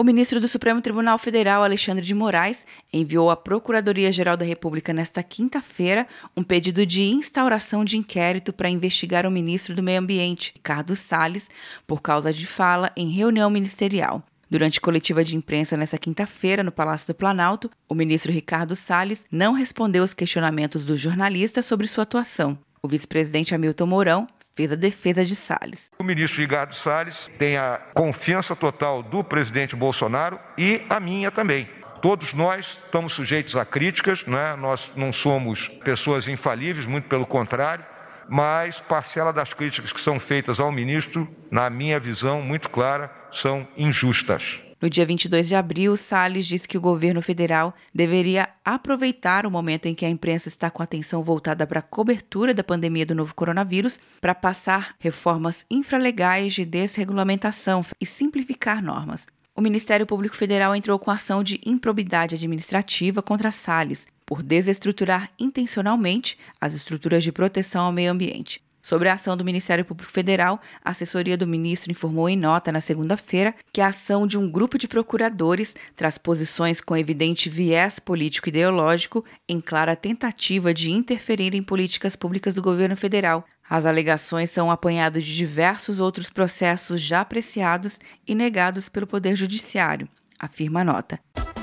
O ministro do Supremo Tribunal Federal, Alexandre de Moraes, enviou à Procuradoria-Geral da República nesta quinta-feira um pedido de instauração de inquérito para investigar o ministro do Meio Ambiente, Ricardo Salles, por causa de fala em reunião ministerial. Durante coletiva de imprensa nesta quinta-feira, no Palácio do Planalto, o ministro Ricardo Salles não respondeu aos questionamentos dos jornalistas sobre sua atuação. O vice-presidente Hamilton Mourão fez a defesa de Salles. O ministro Ricardo Salles tem a confiança total do presidente Bolsonaro e a minha também. Todos nós estamos sujeitos a críticas, né? nós não somos pessoas infalíveis, muito pelo contrário, mas parcela das críticas que são feitas ao ministro, na minha visão muito clara, são injustas. No dia 22 de abril, Salles disse que o governo federal deveria aproveitar o momento em que a imprensa está com atenção voltada para a cobertura da pandemia do novo coronavírus para passar reformas infralegais de desregulamentação e simplificar normas. O Ministério Público Federal entrou com ação de improbidade administrativa contra Salles por desestruturar intencionalmente as estruturas de proteção ao meio ambiente. Sobre a ação do Ministério Público Federal, a assessoria do ministro informou em nota na segunda-feira que a ação de um grupo de procuradores traz posições com evidente viés político-ideológico em clara tentativa de interferir em políticas públicas do governo federal. As alegações são apanhadas de diversos outros processos já apreciados e negados pelo Poder Judiciário, afirma a nota.